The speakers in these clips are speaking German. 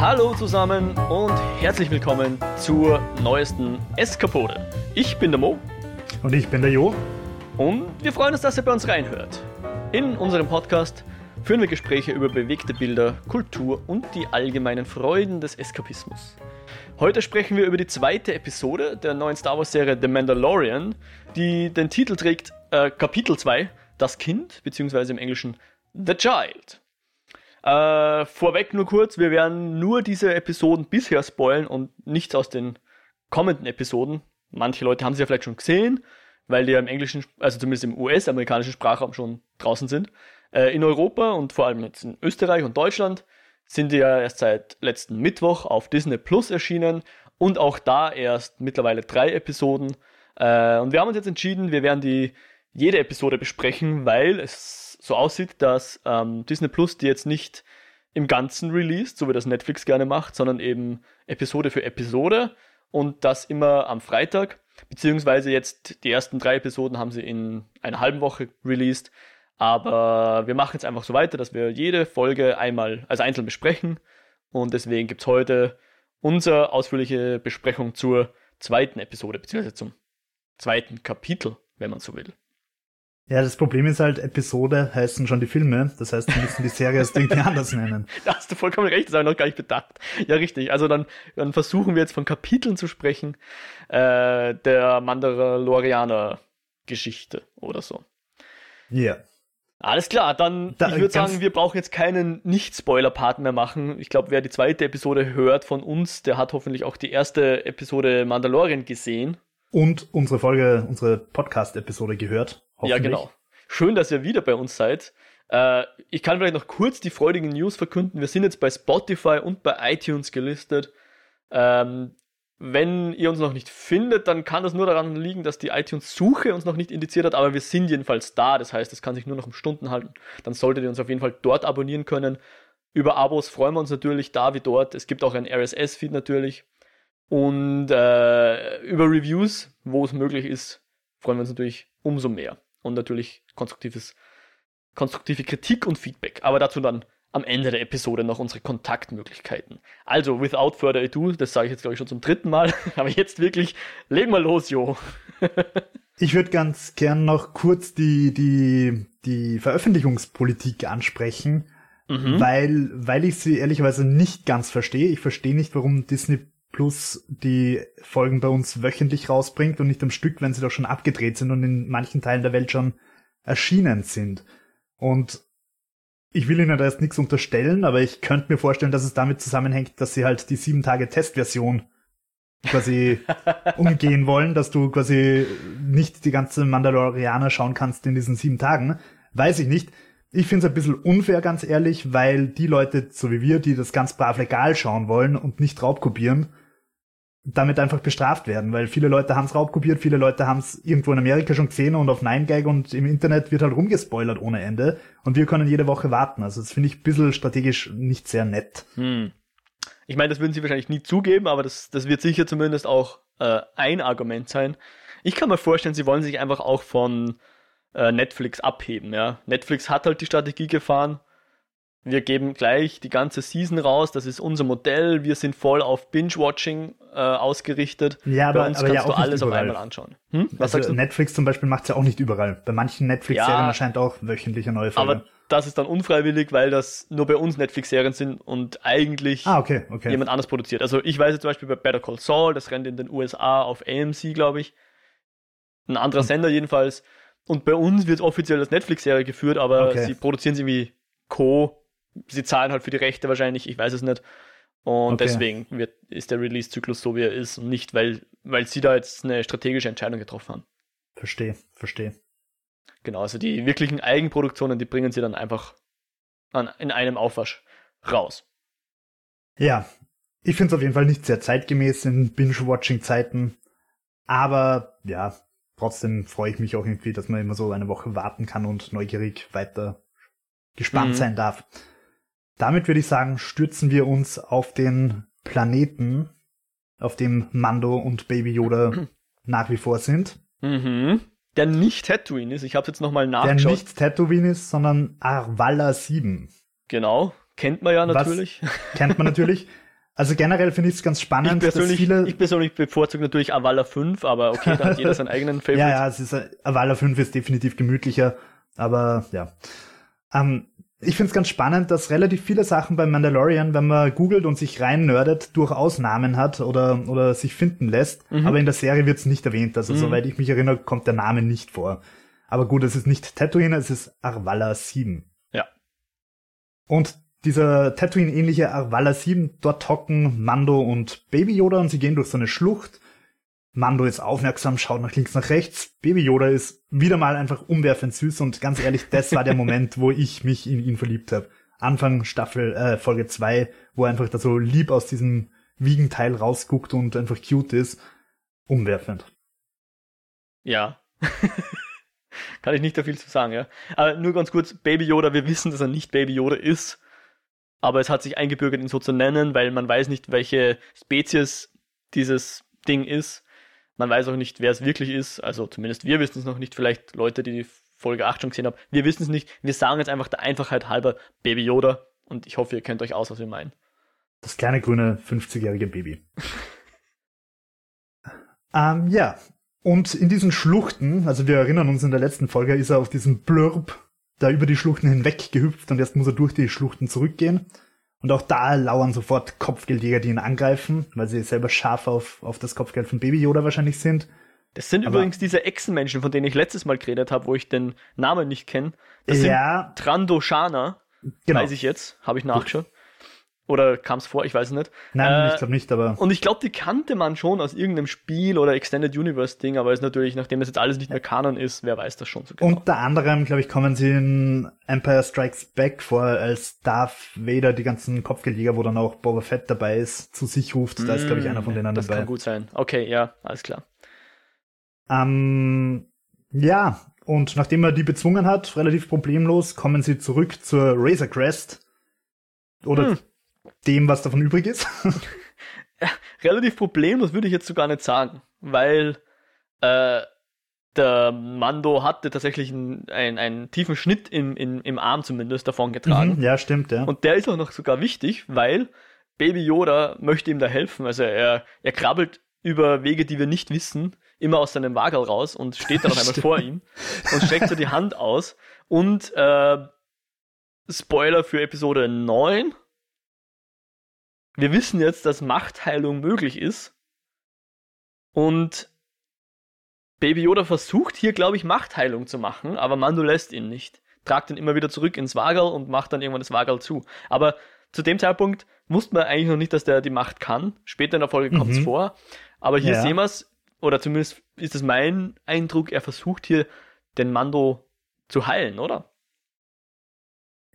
Hallo zusammen und herzlich willkommen zur neuesten Eskapode. Ich bin der Mo. Und ich bin der Jo. Und wir freuen uns, dass ihr bei uns reinhört. In unserem Podcast führen wir Gespräche über bewegte Bilder, Kultur und die allgemeinen Freuden des Eskapismus. Heute sprechen wir über die zweite Episode der neuen Star Wars-Serie The Mandalorian, die den Titel trägt äh, Kapitel 2, Das Kind, beziehungsweise im Englischen The Child. Äh, vorweg nur kurz, wir werden nur diese Episoden bisher spoilen und nichts aus den kommenden Episoden. Manche Leute haben sie ja vielleicht schon gesehen, weil die ja im englischen, also zumindest im US-amerikanischen Sprachraum schon draußen sind. Äh, in Europa und vor allem jetzt in Österreich und Deutschland sind die ja erst seit letzten Mittwoch auf Disney Plus erschienen und auch da erst mittlerweile drei Episoden. Äh, und wir haben uns jetzt entschieden, wir werden die jede Episode besprechen, weil es so aussieht, dass ähm, Disney Plus die jetzt nicht im Ganzen released, so wie das Netflix gerne macht, sondern eben Episode für Episode und das immer am Freitag, beziehungsweise jetzt die ersten drei Episoden haben sie in einer halben Woche released, aber wir machen jetzt einfach so weiter, dass wir jede Folge einmal als einzeln besprechen. Und deswegen gibt es heute unsere ausführliche Besprechung zur zweiten Episode, beziehungsweise zum zweiten Kapitel, wenn man so will. Ja, das Problem ist halt, Episode heißen schon die Filme. Das heißt, wir müssen die Serie erst irgendwie anders nennen. Da hast du vollkommen recht, das habe ich noch gar nicht bedacht. Ja, richtig. Also dann, dann versuchen wir jetzt von Kapiteln zu sprechen, äh, der Mandalorianer Geschichte oder so. Ja. Yeah. Alles klar, dann da, ich würde sagen, wir brauchen jetzt keinen Nicht-Spoiler-Part mehr machen. Ich glaube, wer die zweite Episode hört von uns, der hat hoffentlich auch die erste Episode Mandalorian gesehen. Und unsere Folge, unsere Podcast-Episode gehört. Ja, genau. Schön, dass ihr wieder bei uns seid. Äh, ich kann vielleicht noch kurz die freudigen News verkünden. Wir sind jetzt bei Spotify und bei iTunes gelistet. Ähm, wenn ihr uns noch nicht findet, dann kann das nur daran liegen, dass die iTunes-Suche uns noch nicht indiziert hat, aber wir sind jedenfalls da. Das heißt, es kann sich nur noch um Stunden halten. Dann solltet ihr uns auf jeden Fall dort abonnieren können. Über Abos freuen wir uns natürlich da wie dort. Es gibt auch ein RSS-Feed natürlich. Und äh, über Reviews, wo es möglich ist, freuen wir uns natürlich umso mehr und natürlich konstruktives, konstruktive Kritik und Feedback. Aber dazu dann am Ende der Episode noch unsere Kontaktmöglichkeiten. Also, without further ado, das sage ich jetzt glaube ich schon zum dritten Mal, aber jetzt wirklich, leg mal los, Jo. ich würde ganz gern noch kurz die, die, die Veröffentlichungspolitik ansprechen, mhm. weil, weil ich sie ehrlicherweise nicht ganz verstehe. Ich verstehe nicht, warum Disney Plus die Folgen bei uns wöchentlich rausbringt und nicht am Stück, wenn sie doch schon abgedreht sind und in manchen Teilen der Welt schon erschienen sind. Und ich will Ihnen da jetzt nichts unterstellen, aber ich könnte mir vorstellen, dass es damit zusammenhängt, dass sie halt die sieben Tage Testversion quasi umgehen wollen, dass du quasi nicht die ganze Mandalorianer schauen kannst in diesen sieben Tagen. Weiß ich nicht. Ich finde es ein bisschen unfair, ganz ehrlich, weil die Leute, so wie wir, die das ganz brav legal schauen wollen und nicht raubkopieren, damit einfach bestraft werden, weil viele Leute haben es raubkopiert, viele Leute haben es irgendwo in Amerika schon gesehen und auf 9gag und im Internet wird halt rumgespoilert ohne Ende und wir können jede Woche warten. Also das finde ich ein bisschen strategisch nicht sehr nett. Hm. Ich meine, das würden sie wahrscheinlich nie zugeben, aber das, das wird sicher zumindest auch äh, ein Argument sein. Ich kann mir vorstellen, sie wollen sich einfach auch von äh, Netflix abheben. Ja? Netflix hat halt die Strategie gefahren, wir geben gleich die ganze Season raus, das ist unser Modell, wir sind voll auf Binge-Watching äh, ausgerichtet. Ja, aber, Bei uns aber kannst ja du alles auf einmal anschauen. Hm? Was also sagst du? Netflix zum Beispiel macht es ja auch nicht überall. Bei manchen Netflix-Serien ja, erscheint auch wöchentlich eine neue Folge. Aber das ist dann unfreiwillig, weil das nur bei uns Netflix-Serien sind und eigentlich ah, okay, okay. jemand anders produziert. Also ich weiß jetzt zum Beispiel bei Better Call Saul, das rennt in den USA auf AMC, glaube ich. Ein anderer hm. Sender jedenfalls. Und bei uns wird offiziell als Netflix-Serie geführt, aber okay. sie produzieren sie wie Co sie zahlen halt für die Rechte wahrscheinlich, ich weiß es nicht. Und okay. deswegen wird, ist der Release-Zyklus so, wie er ist und nicht, weil, weil sie da jetzt eine strategische Entscheidung getroffen haben. Verstehe, verstehe. Genau, also die wirklichen Eigenproduktionen, die bringen sie dann einfach an, in einem Aufwasch raus. Ja, ich finde es auf jeden Fall nicht sehr zeitgemäß in Binge-Watching-Zeiten. Aber ja, trotzdem freue ich mich auch irgendwie, dass man immer so eine Woche warten kann und neugierig weiter gespannt mhm. sein darf. Damit würde ich sagen, stürzen wir uns auf den Planeten, auf dem Mando und Baby Yoda nach wie vor sind. Mhm. Der nicht Tatooine ist. Ich habe jetzt nochmal nachgeschaut. Der nicht Tatooine ist, sondern Arvala 7. Genau. Kennt man ja natürlich. Was kennt man natürlich. Also generell finde ich es ganz spannend, ich dass viele... Ich persönlich bevorzuge natürlich Avala 5, aber okay, da hat jeder seinen eigenen Favorite. ja, ja, es ist, Avala 5 ist definitiv gemütlicher, aber ja. Ähm, ich finde es ganz spannend, dass relativ viele Sachen beim Mandalorian, wenn man googelt und sich rein nerdet, durchaus Namen hat oder, oder sich finden lässt. Mhm. Aber in der Serie wird es nicht erwähnt. Also mhm. soweit ich mich erinnere, kommt der Name nicht vor. Aber gut, es ist nicht Tatooine, es ist Arvala 7. Ja. Und dieser Tatooine-ähnliche Arvala 7, dort hocken Mando und Baby Yoda und sie gehen durch so eine Schlucht. Mando ist aufmerksam, schaut nach links, nach rechts. Baby Yoda ist wieder mal einfach umwerfend süß und ganz ehrlich, das war der Moment, wo ich mich in ihn verliebt habe. Anfang Staffel, äh, Folge 2, wo er einfach da so lieb aus diesem Wiegenteil rausguckt und einfach cute ist. Umwerfend. Ja. Kann ich nicht da viel zu sagen, ja. Aber nur ganz kurz, Baby Yoda, wir wissen, dass er nicht Baby Yoda ist aber es hat sich eingebürgert, ihn so zu nennen, weil man weiß nicht, welche Spezies dieses Ding ist. Man weiß auch nicht, wer es wirklich ist. Also zumindest wir wissen es noch nicht. Vielleicht Leute, die die Folge 8 schon gesehen haben. Wir wissen es nicht. Wir sagen jetzt einfach der Einfachheit halber Baby Yoda. Und ich hoffe, ihr kennt euch aus, was wir meinen. Das kleine grüne 50-jährige Baby. ähm, ja. Und in diesen Schluchten, also wir erinnern uns in der letzten Folge, ist er auf diesem Blurb da über die Schluchten hinweg gehüpft und jetzt muss er durch die Schluchten zurückgehen. Und auch da lauern sofort Kopfgeldjäger, die ihn angreifen, weil sie selber scharf auf, auf das Kopfgeld von Baby Yoda wahrscheinlich sind. Das sind Aber übrigens diese Echsenmenschen, von denen ich letztes Mal geredet habe, wo ich den Namen nicht kenne. Das ja, sind Trandoshana, genau. weiß ich jetzt, habe ich nachgeschaut. Oder kam es vor? Ich weiß es nicht. Nein, äh, ich glaube nicht, aber. Und ich glaube, die kannte man schon aus irgendeinem Spiel oder Extended Universe Ding, aber ist natürlich, nachdem es jetzt alles nicht mehr Kanon ist, wer weiß das schon so genau. Unter anderem, glaube ich, kommen sie in Empire Strikes Back vor, als Darth Vader die ganzen Kopfgeldjäger, wo dann auch Boba Fett dabei ist, zu sich ruft. Da ist, glaube ich, einer von mm, denen das dabei. Das kann gut sein. Okay, ja, alles klar. Ähm, ja, und nachdem er die bezwungen hat, relativ problemlos, kommen sie zurück zur Razor Crest. Oder hm dem, was davon übrig ist? ja, relativ problemlos würde ich jetzt sogar nicht sagen, weil äh, der Mando hatte tatsächlich einen, einen, einen tiefen Schnitt im, im, im Arm zumindest davon getragen. Mhm, ja, stimmt, ja. Und der ist auch noch sogar wichtig, weil Baby Yoda möchte ihm da helfen. Also er, er krabbelt über Wege, die wir nicht wissen, immer aus seinem Wagel raus und steht dann noch einmal vor ihm und streckt so die Hand aus. Und äh, Spoiler für Episode 9, wir wissen jetzt, dass Machtheilung möglich ist. Und Baby Yoda versucht hier, glaube ich, Machtheilung zu machen, aber Mando lässt ihn nicht. Tragt ihn immer wieder zurück ins Wagel und macht dann irgendwann das Wagel zu. Aber zu dem Zeitpunkt wusste man eigentlich noch nicht, dass der die Macht kann. Später in der Folge kommt es mhm. vor. Aber hier ja. sehen wir es, oder zumindest ist es mein Eindruck, er versucht hier den Mando zu heilen, oder?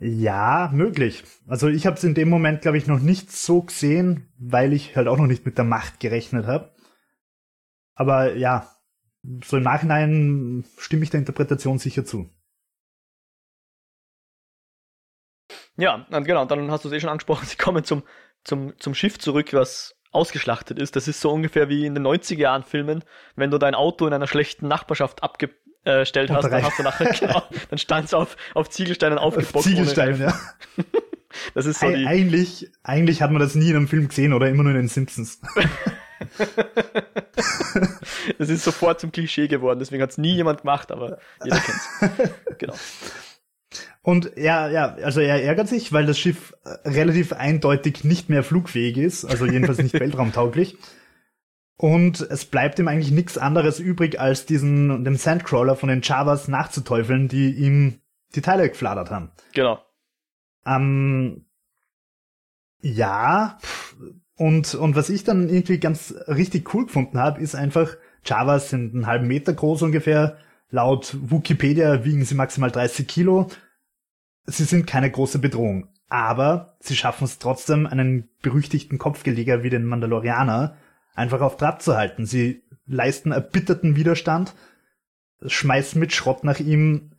Ja, möglich. Also ich habe es in dem Moment, glaube ich, noch nicht so gesehen, weil ich halt auch noch nicht mit der Macht gerechnet habe. Aber ja, so im Nachhinein stimme ich der Interpretation sicher zu. Ja, genau, dann hast du es eh schon angesprochen, sie kommen zum, zum, zum Schiff zurück, was ausgeschlachtet ist. Das ist so ungefähr wie in den 90er Jahren Filmen, wenn du dein Auto in einer schlechten Nachbarschaft abge äh, stellt hast, dann hast du nachher, genau, dann stand es auf, auf Ziegelsteinen aufgebockt. Ziegelsteinen, ja. das ist so die... Eigentlich, eigentlich hat man das nie in einem Film gesehen oder immer nur in den Simpsons. das ist sofort zum Klischee geworden, deswegen hat es nie jemand gemacht, aber jeder kennt's. Genau. Und ja, ja, also er ärgert sich, weil das Schiff relativ eindeutig nicht mehr flugfähig ist, also jedenfalls nicht weltraumtauglich. Und es bleibt ihm eigentlich nichts anderes übrig, als diesen, dem Sandcrawler von den Javas nachzuteufeln, die ihm die Teile gefladert haben. Genau. Ähm, ja, und, und was ich dann irgendwie ganz richtig cool gefunden habe, ist einfach, Javas sind einen halben Meter groß ungefähr. Laut Wikipedia wiegen sie maximal 30 Kilo. Sie sind keine große Bedrohung. Aber sie schaffen es trotzdem, einen berüchtigten Kopfgeleger wie den Mandalorianer einfach auf Trab zu halten. Sie leisten erbitterten Widerstand, schmeißen mit Schrott nach ihm,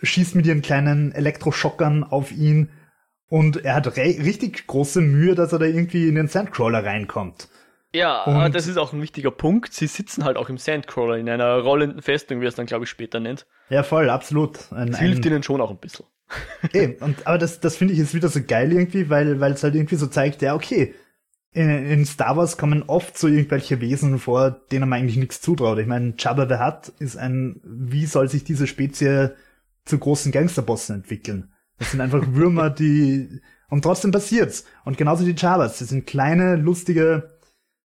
schießen mit ihren kleinen Elektroschockern auf ihn und er hat richtig große Mühe, dass er da irgendwie in den Sandcrawler reinkommt. Ja, und das ist auch ein wichtiger Punkt. Sie sitzen halt auch im Sandcrawler in einer rollenden Festung, wie er es dann, glaube ich, später nennt. Ja, voll, absolut. Ein, das hilft ein, ihnen schon auch ein bisschen. Ey, und, aber das, das finde ich jetzt wieder so geil irgendwie, weil, weil es halt irgendwie so zeigt, ja, okay, in, Star Wars kommen oft so irgendwelche Wesen vor, denen man eigentlich nichts zutraut. Ich meine, Jabba the Hutt ist ein, wie soll sich diese Spezie zu großen Gangsterbossen entwickeln? Das sind einfach Würmer, die, und trotzdem passiert's. Und genauso die Jabbas. Das sind kleine, lustige,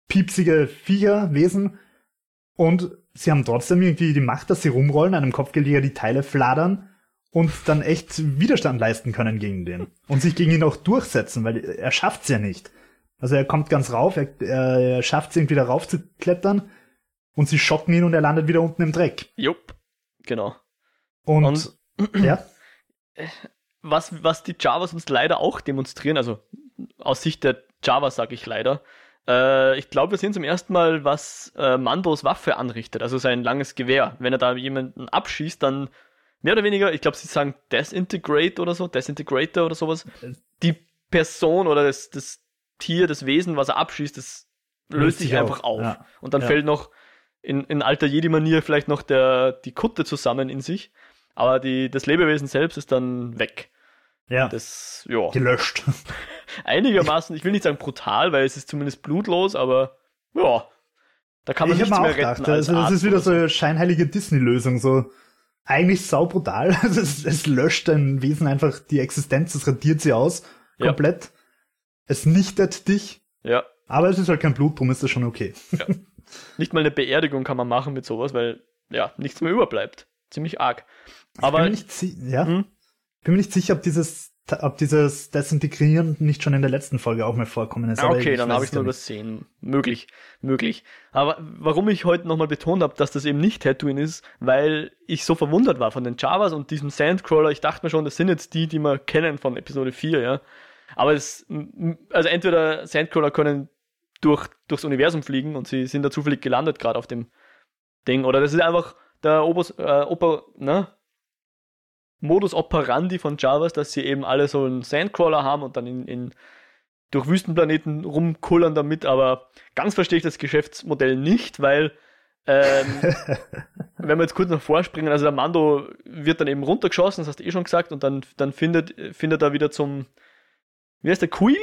piepsige Viecher, Wesen. Und sie haben trotzdem irgendwie die Macht, dass sie rumrollen, einem Kopfgeldjäger die Teile fladern und dann echt Widerstand leisten können gegen den. Und sich gegen ihn auch durchsetzen, weil er schafft's ja nicht. Also er kommt ganz rauf, er, er schafft es irgendwie da rauf zu klettern und sie schocken ihn und er landet wieder unten im Dreck. Jupp, genau. Und, und ja. Was, was die Javas uns leider auch demonstrieren, also aus Sicht der Java sage ich leider, äh, ich glaube, wir sehen zum ersten Mal, was äh, Mandos Waffe anrichtet, also sein langes Gewehr. Wenn er da jemanden abschießt, dann mehr oder weniger, ich glaube, sie sagen Desintegrate oder so, Desintegrator oder sowas. Äh. Die Person oder das, das Tier, das Wesen, was er abschießt, das löst sich einfach auf. Ja. Und dann ja. fällt noch in, in alter Jedi-Manier vielleicht noch der, die Kutte zusammen in sich. Aber die, das Lebewesen selbst ist dann weg. Ja. Das, ja. Gelöscht. Einigermaßen, ich will nicht sagen brutal, weil es ist zumindest blutlos, aber ja. Da kann man ich nichts mehr retten. Gedacht, also das ist wieder so eine scheinheilige Disney-Lösung, so eigentlich sau brutal. es, es löscht ein Wesen einfach die Existenz, es radiert sie aus, komplett. Ja. Es nichtet dich. Ja. Aber es ist halt kein Blut, drum ist das schon okay. Ja. Nicht mal eine Beerdigung kann man machen mit sowas, weil ja, nichts mehr überbleibt. Ziemlich arg. Aber ich bin, nicht, ja, hm? bin mir nicht sicher, ob dieses, ob dieses Desintegrieren nicht schon in der letzten Folge auch mal vorkommen ist. Ah, okay, dann habe ich es nur übersehen. Möglich, möglich. Aber warum ich heute nochmal betont habe, dass das eben nicht Tatooine ist, weil ich so verwundert war von den Javas und diesem Sandcrawler. Ich dachte mir schon, das sind jetzt die, die wir kennen von Episode 4, ja. Aber es, also entweder Sandcrawler können durch, durchs Universum fliegen und sie sind da zufällig gelandet gerade auf dem Ding, oder das ist einfach der Obos, äh, Oper, ne? Modus operandi von Javas, dass sie eben alle so einen Sandcrawler haben und dann in, in durch Wüstenplaneten rumkullern damit, aber ganz verstehe ich das Geschäftsmodell nicht, weil ähm, wenn wir jetzt kurz noch vorspringen, also der Mando wird dann eben runtergeschossen, das hast du eh schon gesagt, und dann, dann findet, findet er wieder zum, wie heißt der, Quill?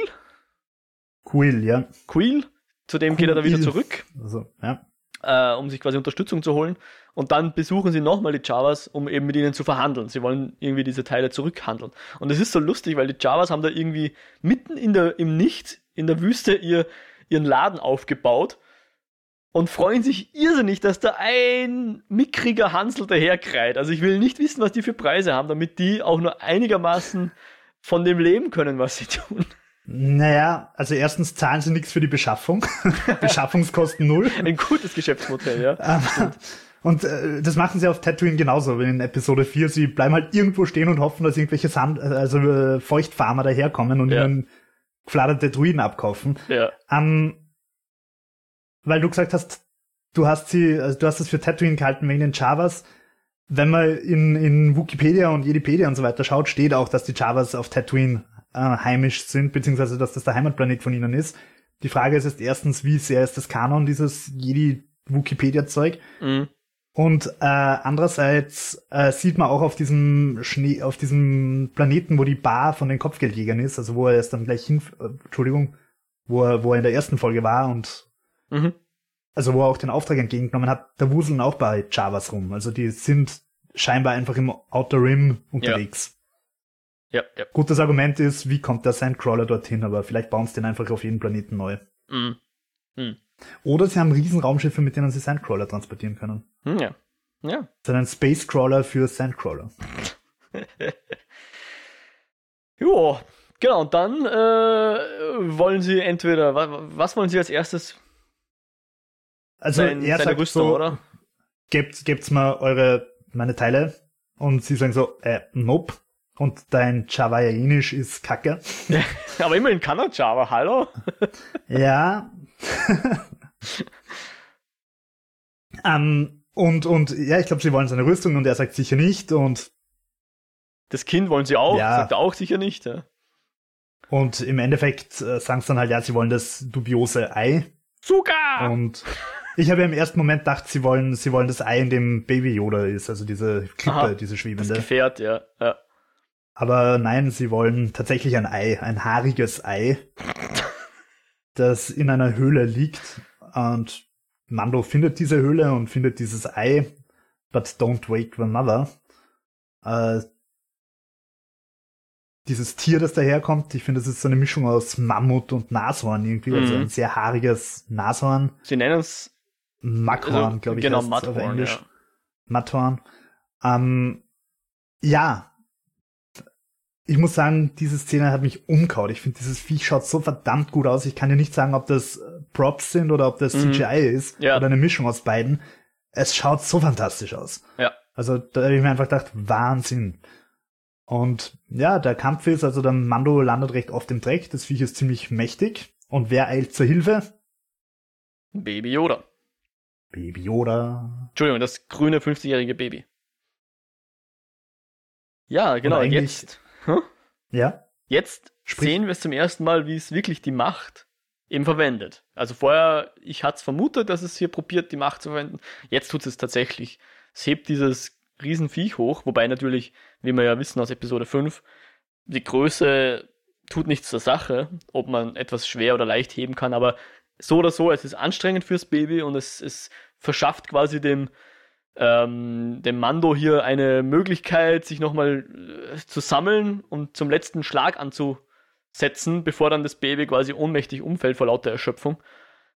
Quill, ja. Quill, zu dem Quill. geht er dann wieder zurück. Also, ja. Äh, um sich quasi Unterstützung zu holen. Und dann besuchen sie nochmal die Javas, um eben mit ihnen zu verhandeln. Sie wollen irgendwie diese Teile zurückhandeln. Und es ist so lustig, weil die Javas haben da irgendwie mitten in der, im Nichts, in der Wüste ihr, ihren Laden aufgebaut und freuen sich irrsinnig, dass da ein mickriger Hansel daherkreit. Also ich will nicht wissen, was die für Preise haben, damit die auch nur einigermaßen von dem leben können, was sie tun. Naja, also erstens zahlen sie nichts für die Beschaffung. Beschaffungskosten null. Ein gutes Geschäftsmodell, ja. Ähm, und äh, das machen sie auf Tatooine genauso, in Episode 4. Sie bleiben halt irgendwo stehen und hoffen, dass irgendwelche Sand, also äh, Feuchtfarmer daherkommen und ja. ihnen gefladerte Druiden abkaufen. Ja. Ähm, weil du gesagt hast, du hast sie, also du hast das für Tatooine gehalten wegen den Javas wenn man in, in Wikipedia und Jedipedia und so weiter schaut, steht auch, dass die Javas auf Tatooine äh, heimisch sind, beziehungsweise dass das der Heimatplanet von ihnen ist. Die Frage ist jetzt erstens, wie sehr ist das Kanon, dieses Jedi-Wikipedia-Zeug? Mhm. Und äh, andererseits äh, sieht man auch auf diesem Schnee, auf diesem Planeten, wo die Bar von den Kopfgeldjägern ist, also wo er erst dann gleich hin, äh, Entschuldigung, wo er, wo er in der ersten Folge war und mhm also wo er auch den Auftrag entgegengenommen hat, da wuseln auch bei Javas rum. Also die sind scheinbar einfach im Outer Rim unterwegs. Ja. ja, ja. Gutes Argument ist, wie kommt der Sandcrawler dorthin, aber vielleicht bauen sie den einfach auf jeden Planeten neu. Mhm. Mhm. Oder sie haben riesen Raumschiffe, mit denen sie Sandcrawler transportieren können. Mhm, ja. Ja. Ist ein Spacecrawler für Sandcrawler. jo, genau, und dann äh, wollen sie entweder, was, was wollen sie als erstes also sein, er sagt Rüstung, so, oder? Gebt, gebt's mal eure, meine Teile. Und sie sagen so, äh, nope. Und dein Javaianisch ist kacke. aber immerhin kann er Java, hallo? ja. um, und, und ja, ich glaube, sie wollen seine Rüstung und er sagt sicher nicht. Und das Kind wollen sie auch, ja. sagt er auch sicher nicht. Ja. Und im Endeffekt äh, sagen sie dann halt, ja, sie wollen das dubiose Ei. Zucker! Und ich habe ja im ersten Moment gedacht, sie wollen, sie wollen das Ei, in dem Baby Yoda ist, also diese Klippe, Aha, diese schwebende. Das Gefährt, ja, ja. Aber nein, sie wollen tatsächlich ein Ei, ein haariges Ei. das in einer Höhle liegt und Mando findet diese Höhle und findet dieses Ei, but don't wake the mother. Äh, dieses Tier, das daherkommt, ich finde, das ist so eine Mischung aus Mammut und Nashorn irgendwie, also mhm. also ein sehr haariges Nashorn. Sie nennen es Mackhorn, also, glaube ich, genau, Mudhorn, auf Englisch. Ja. Mudhorn. Ähm, ja, ich muss sagen, diese Szene hat mich umkaut. Ich finde, dieses Viech schaut so verdammt gut aus. Ich kann dir nicht sagen, ob das Props sind oder ob das mhm. CGI ist ja. oder eine Mischung aus beiden. Es schaut so fantastisch aus. Ja. Also da habe ich mir einfach gedacht, Wahnsinn. Und ja, der Kampf ist, also der Mando landet recht oft im Dreck. Das Viech ist ziemlich mächtig. Und wer eilt zur Hilfe? Baby Yoda. Baby Yoda. Entschuldigung, das grüne 50-jährige Baby. Ja, genau, jetzt. Hm? Ja. Jetzt Sprich. sehen wir es zum ersten Mal, wie es wirklich die Macht eben verwendet. Also vorher, ich hatte es vermutet, dass es hier probiert, die Macht zu verwenden. Jetzt tut es tatsächlich. Es hebt dieses Riesenviech hoch, wobei natürlich, wie wir ja wissen aus Episode 5, die Größe tut nichts zur Sache, ob man etwas schwer oder leicht heben kann, aber so oder so, es ist anstrengend fürs Baby und es, es verschafft quasi dem, ähm, dem Mando hier eine Möglichkeit, sich nochmal äh, zu sammeln und zum letzten Schlag anzusetzen, bevor dann das Baby quasi ohnmächtig umfällt vor lauter Erschöpfung.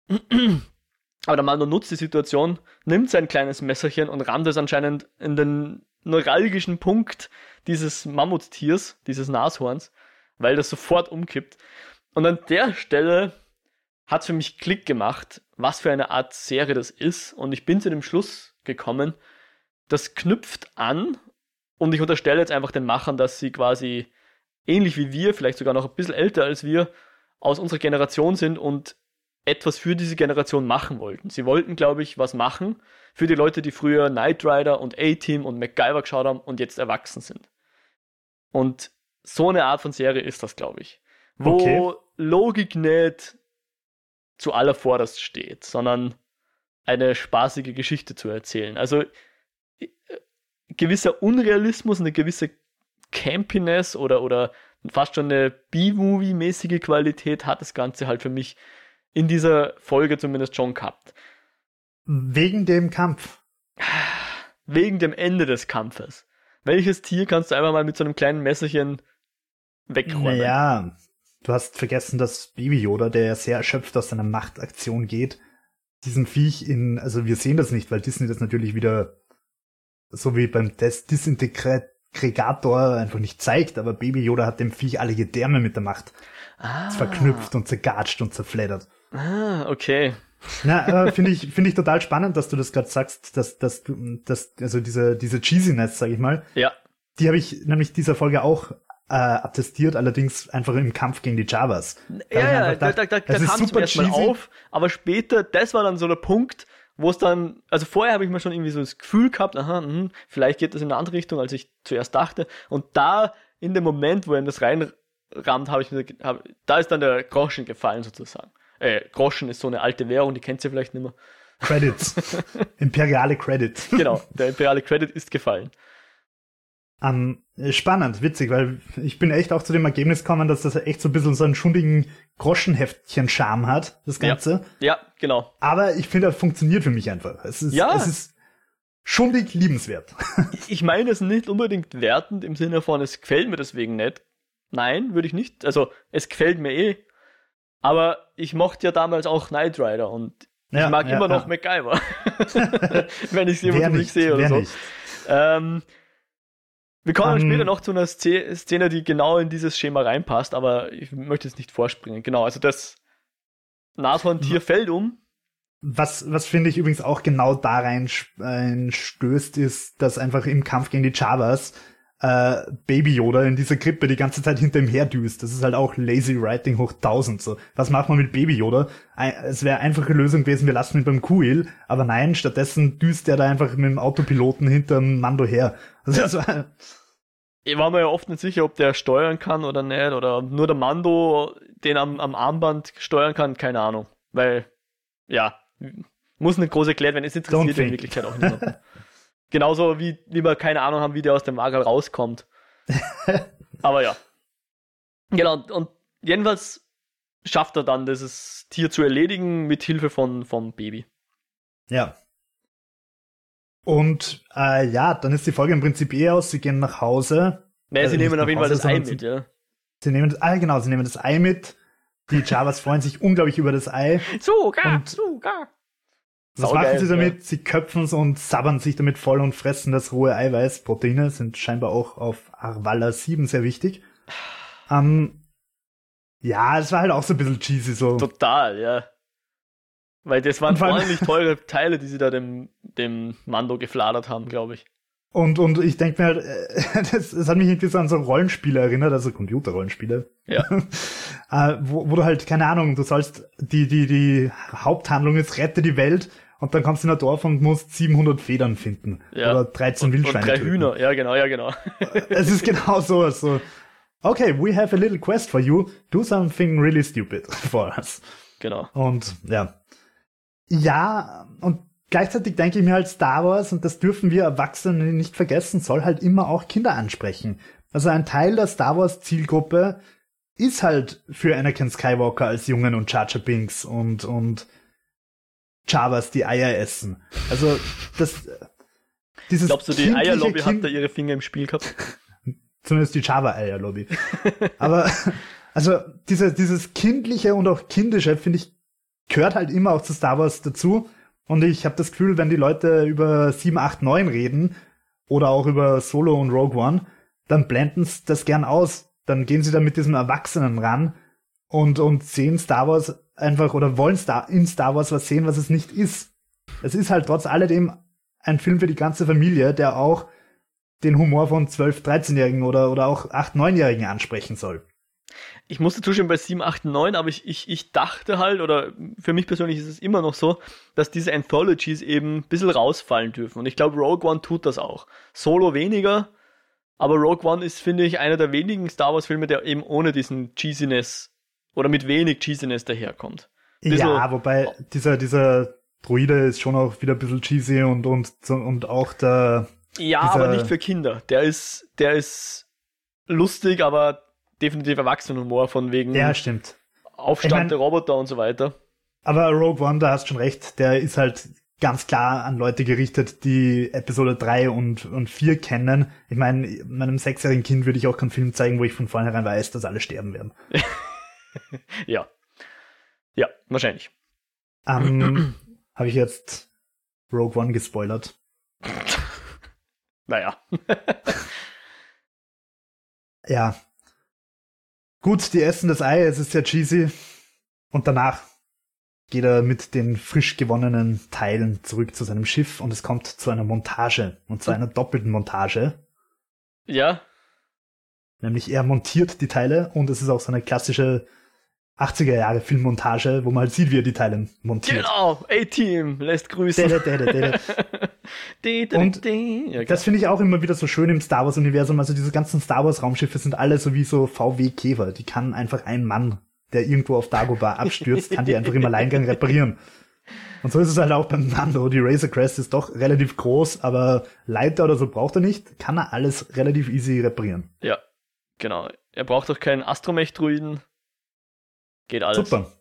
Aber der Mando nutzt die Situation, nimmt sein kleines Messerchen und rammt es anscheinend in den neuralgischen Punkt dieses Mammuttiers, dieses Nashorns, weil das sofort umkippt. Und an der Stelle hat für mich Klick gemacht, was für eine Art Serie das ist. Und ich bin zu dem Schluss gekommen, das knüpft an und ich unterstelle jetzt einfach den Machern, dass sie quasi ähnlich wie wir, vielleicht sogar noch ein bisschen älter als wir, aus unserer Generation sind und etwas für diese Generation machen wollten. Sie wollten, glaube ich, was machen für die Leute, die früher Knight Rider und A-Team und MacGyver geschaut haben und jetzt erwachsen sind. Und so eine Art von Serie ist das, glaube ich. Wo okay. Logik nicht zu allervorderst steht, sondern eine spaßige Geschichte zu erzählen. Also äh, gewisser Unrealismus, eine gewisse Campiness oder, oder fast schon eine B-Movie-mäßige Qualität hat das Ganze halt für mich in dieser Folge zumindest schon gehabt. Wegen dem Kampf. Wegen dem Ende des Kampfes. Welches Tier kannst du einfach mal mit so einem kleinen Messerchen wegräumen? Naja, du hast vergessen, dass Baby Yoda, der sehr erschöpft aus seiner Machtaktion geht, diesem Viech in, also wir sehen das nicht, weil Disney das natürlich wieder so wie beim Test Disintegrator einfach nicht zeigt, aber Baby Yoda hat dem Viech alle Gedärme mit der Macht ah. verknüpft und zergatscht und zerfleddert. Ah, okay. Na, aber finde ich, finde ich total spannend, dass du das gerade sagst, dass, dass du, dass, also diese, diese Cheesiness, sag ich mal. Ja. Die habe ich nämlich dieser Folge auch äh, attestiert, allerdings einfach im Kampf gegen die Javas. Da ja, ja, gedacht, da, da, da, da kam es erstmal auf, aber später, das war dann so der Punkt, wo es dann, also vorher habe ich mir schon irgendwie so das Gefühl gehabt, aha, mh, vielleicht geht das in eine andere Richtung, als ich zuerst dachte. Und da, in dem Moment, wo er in das reinrammt, habe ich mir, hab, da ist dann der Groschen gefallen sozusagen. Äh, Groschen ist so eine alte Währung, die kennt ihr vielleicht nicht mehr. Credits. Imperiale Credit. genau, der imperiale Credit ist gefallen. Ähm, spannend, witzig, weil ich bin echt auch zu dem Ergebnis gekommen, dass das echt so ein bisschen so einen schundigen Groschenheftchen-Charme hat, das Ganze. Ja, ja genau. Aber ich finde, das funktioniert für mich einfach. Es ist, ja. es ist schundig liebenswert. ich meine es nicht unbedingt wertend im Sinne von, es gefällt mir deswegen nicht. Nein, würde ich nicht. Also, es gefällt mir eh. Aber ich mochte ja damals auch Knight Rider und ja, ich mag ja, immer noch MacGyver. Wenn ich sie immer nicht sehe oder so. Nicht. Ähm, wir kommen um, später noch zu einer Szene, die genau in dieses Schema reinpasst, aber ich möchte es nicht vorspringen. Genau, also das Nashorn-Tier fällt um. Was, was finde ich übrigens auch genau da rein stößt, ist, dass einfach im Kampf gegen die Javas äh, Baby Yoda in dieser Krippe die ganze Zeit hinter ihm herdüst. Das ist halt auch Lazy Writing hoch 1000. So, was macht man mit Baby Yoda? Es wäre einfache Lösung gewesen, wir lassen ihn beim Kuhil, aber nein, stattdessen düst er da einfach mit dem Autopiloten hinterm Mando her. Also, ja. Ich war mir ja oft nicht sicher, ob der steuern kann oder nicht, oder nur der Mando den am, am Armband steuern kann, keine Ahnung. Weil, ja, muss nicht groß erklärt werden, es interessiert in Wirklichkeit auch niemanden. Genauso wie, wie wir keine Ahnung haben, wie der aus dem Wagen rauskommt. Aber ja. Genau, und jedenfalls schafft er dann, dieses Tier zu erledigen mit Hilfe von vom Baby. Ja. Und äh, ja, dann ist die Folge im Prinzip eh aus. Sie gehen nach Hause. Nee, sie Äh, nehmen auf jeden Fall das Ei mit, ja. Sie nehmen das, ah, genau, sie nehmen das Ei mit. Die Javas freuen sich unglaublich über das Ei. Sogar, Und- sogar. Was Saugeil, machen sie ja. damit? Sie köpfen es und sabbern sich damit voll und fressen das rohe Eiweiß. Proteine sind scheinbar auch auf Arvala 7 sehr wichtig. Ähm, ja, es war halt auch so ein bisschen cheesy so. Total, ja. Weil das waren vor allem- teure Teile, die sie da dem, dem Mando gefladert haben, glaube ich. Und, und ich denke mir halt, äh, das, das hat mich irgendwie so an so Rollenspiele erinnert, also Computerrollenspiele. Ja. äh, wo, wo du halt, keine Ahnung, du sollst, die, die, die Haupthandlung ist, rette die Welt und dann kommst du in ein Dorf und musst 700 Federn finden. Ja. Oder 13 Und, und Wildschweine drei töten. Hühner, ja genau, ja genau. Es ist genau so, so. Okay, we have a little quest for you. Do something really stupid for us. genau. Und ja. Ja, und gleichzeitig denke ich mir halt Star Wars, und das dürfen wir Erwachsene nicht vergessen, soll halt immer auch Kinder ansprechen. Also ein Teil der Star Wars Zielgruppe ist halt für Anakin Skywalker als Jungen und Jar Jar Binks und, und Javas, die Eier essen. Also, das, dieses Glaubst du, die Eierlobby Kind- hat da ihre Finger im Spiel gehabt? Zumindest die Java-Eier-Lobby. Aber, also, diese, dieses Kindliche und auch Kindische, finde ich, gehört halt immer auch zu Star Wars dazu. Und ich habe das Gefühl, wenn die Leute über 7, 8, 9 reden, oder auch über Solo und Rogue One, dann blenden sie das gern aus. Dann gehen sie da mit diesem Erwachsenen ran und, und sehen Star Wars einfach oder wollen Star, in Star Wars was sehen, was es nicht ist. Es ist halt trotz alledem ein Film für die ganze Familie, der auch den Humor von 12-, 13-Jährigen oder, oder auch 8-, 9-Jährigen ansprechen soll. Ich musste zustimmen bei 7, 8, 9, aber ich, ich, ich dachte halt, oder für mich persönlich ist es immer noch so, dass diese Anthologies eben ein bisschen rausfallen dürfen. Und ich glaube, Rogue One tut das auch. Solo weniger, aber Rogue One ist, finde ich, einer der wenigen Star Wars-Filme, der eben ohne diesen Cheesiness oder mit wenig Cheesiness daherkommt. Bisschen- Ja, wobei dieser, dieser Druide ist schon auch wieder ein bisschen cheesy und, und, und auch der, Ja, aber nicht für Kinder. Der ist, der ist lustig, aber definitiv Erwachsenenhumor von wegen ja, stimmt. Aufstand Ich mein- der Roboter und so weiter. Aber Rogue One, da hast schon recht, der ist halt ganz klar an Leute gerichtet, die Episode 3 und, und 4 kennen. Ich meine, meinem sechsjährigen Kind würde ich auch keinen Film zeigen, wo ich von vornherein weiß, dass alle sterben werden. Ja. Ja, wahrscheinlich. Ähm, Habe ich jetzt Rogue One gespoilert? Naja. Ja. Gut, die essen das Ei, es ist sehr cheesy. Und danach geht er mit den frisch gewonnenen Teilen zurück zu seinem Schiff und es kommt zu einer Montage. Und zwar einer doppelten Montage. Ja, Nämlich er montiert die Teile und es ist auch so eine klassische 80er Jahre Filmmontage, wo man halt sieht, wie er die Teile montiert. genau. A-Team lässt grüßen. Dede, dede, dede. Und. Ja, Das finde ich auch immer wieder so schön im Star Wars Universum. Also diese ganzen Star Wars Raumschiffe sind alle so wie so VW Käfer. Die kann einfach ein Mann, der irgendwo auf Dagobah abstürzt, kann die einfach im Alleingang reparieren. Und so ist es halt auch beim Mando. Die Razor Crest ist doch relativ groß, aber Leiter oder so braucht er nicht. Kann er alles relativ easy reparieren. ja, genau. Er braucht doch keinen Astromech-Druiden. Geht alles. Super.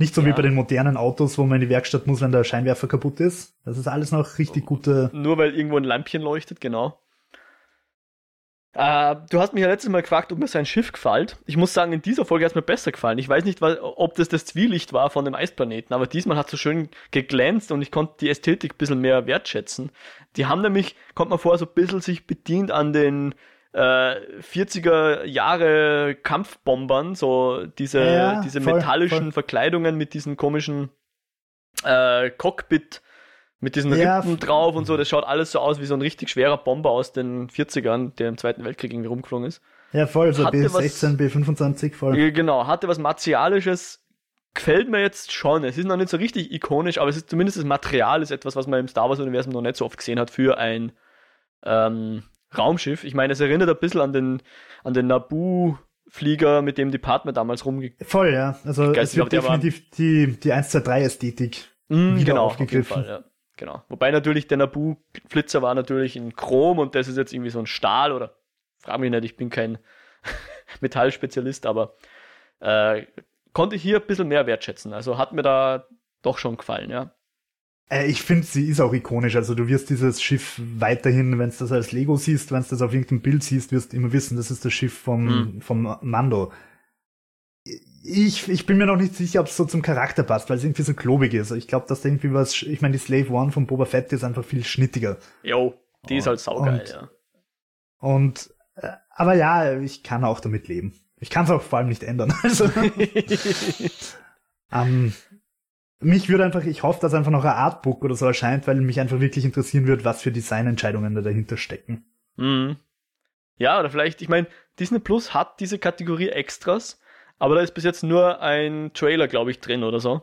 Nicht so wie Ja. bei den modernen Autos, wo man in die Werkstatt muss, wenn der Scheinwerfer kaputt ist. Das ist alles noch richtig gute. Nur weil irgendwo ein Lampchen leuchtet, genau. Äh, du hast mich ja letztes Mal gefragt, ob mir sein Schiff gefällt. Ich muss sagen, in dieser Folge hat es mir besser gefallen. Ich weiß nicht, ob das das Zwielicht war von dem Eisplaneten, aber diesmal hat es so schön geglänzt und ich konnte die Ästhetik ein bisschen mehr wertschätzen. Die haben nämlich, kommt mir vor, so ein bisschen sich bedient an den äh, 40er Jahre Kampfbombern, so diese, Ja, diese voll, metallischen voll. Verkleidungen mit diesen komischen äh, Cockpit, mit diesen Ja, Rippen drauf und so. Das schaut alles so aus wie so ein richtig schwerer Bomber aus den 40ern, der im Zweiten Weltkrieg irgendwie rumgeflogen ist. Ja, voll, so Hatte was- B16, B25, voll. Genau, hatte was Martialisches. Gefällt mir jetzt schon. Es ist noch nicht so richtig ikonisch, aber es ist zumindest das Material ist etwas, was man im Star Wars-Universum noch nicht so oft gesehen hat für ein ähm, Raumschiff. Ich meine, es erinnert ein bisschen an den, an den Naboo-Flieger, mit dem die Partner damals rumge... Voll, ja. Also es wird definitiv die, die 1, 2, 3 Ästhetik. Wieder genau, auf aufgegriffen. Fall, ja. Genau. Wobei natürlich der Naboo-Flitzer war natürlich in Chrom und das ist jetzt irgendwie so ein Stahl oder frag mich nicht, ich bin kein Metallspezialist, aber äh, konnte ich hier ein bisschen mehr wertschätzen. Also hat mir da doch schon gefallen, ja. Äh, ich finde, sie ist auch ikonisch. Also du wirst dieses Schiff weiterhin, wenn du das als Lego siehst, wenn du das auf irgendeinem Bild siehst, wirst du immer wissen, das ist das Schiff vom, mhm. vom Mando. Ich, ich bin mir noch nicht sicher, ob es so zum Charakter passt, weil es irgendwie so klobig ist. Ich glaube, dass da irgendwie was, ich meine, die Slave One von Boba Fett ist einfach viel schnittiger. Jo, die ist halt saugeil, und, ja. Und, äh, aber ja, ich kann auch damit leben. Ich kann es auch vor allem nicht ändern. Also, ähm, mich würde einfach, ich hoffe, dass einfach noch ein Artbook oder so erscheint, weil mich einfach wirklich interessieren wird, was für Designentscheidungen da dahinter stecken. Mhm. Ja, oder vielleicht, ich meine, Disney Plus hat diese Kategorie Extras, aber da ist bis jetzt nur ein Trailer, glaube ich, drin oder so.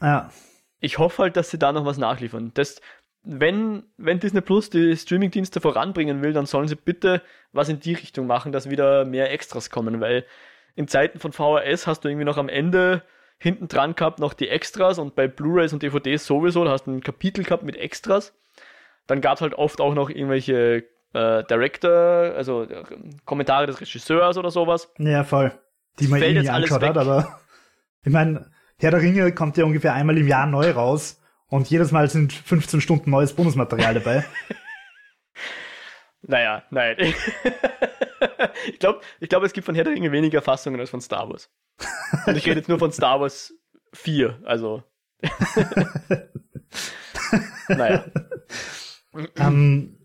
Ja. Ich hoffe halt, dass sie da noch was nachliefern. Das, wenn, wenn Disney Plus die Streamingdienste voranbringen will, dann sollen sie bitte was in die Richtung machen, dass wieder mehr Extras kommen, weil in Zeiten von VHS hast du irgendwie noch am Ende hinten dran gehabt noch die Extras und bei Blu-rays und DVDs sowieso, da hast du ein Kapitel gehabt mit Extras. Dann gab es halt oft auch noch irgendwelche äh, Director, also äh, Kommentare des Regisseurs oder sowas. Ja, voll. Die man irgendwie angeschaut hat, aber ich meine, Herr der Ringe kommt ja ungefähr einmal im Jahr neu raus und jedes Mal sind 15 Stunden neues Bonusmaterial dabei. naja, nein. ich glaube, ich glaub, es gibt von Herr der Ringe weniger Fassungen als von Star Wars. Und ich rede jetzt nur von Star Wars 4, also. naja. Ähm,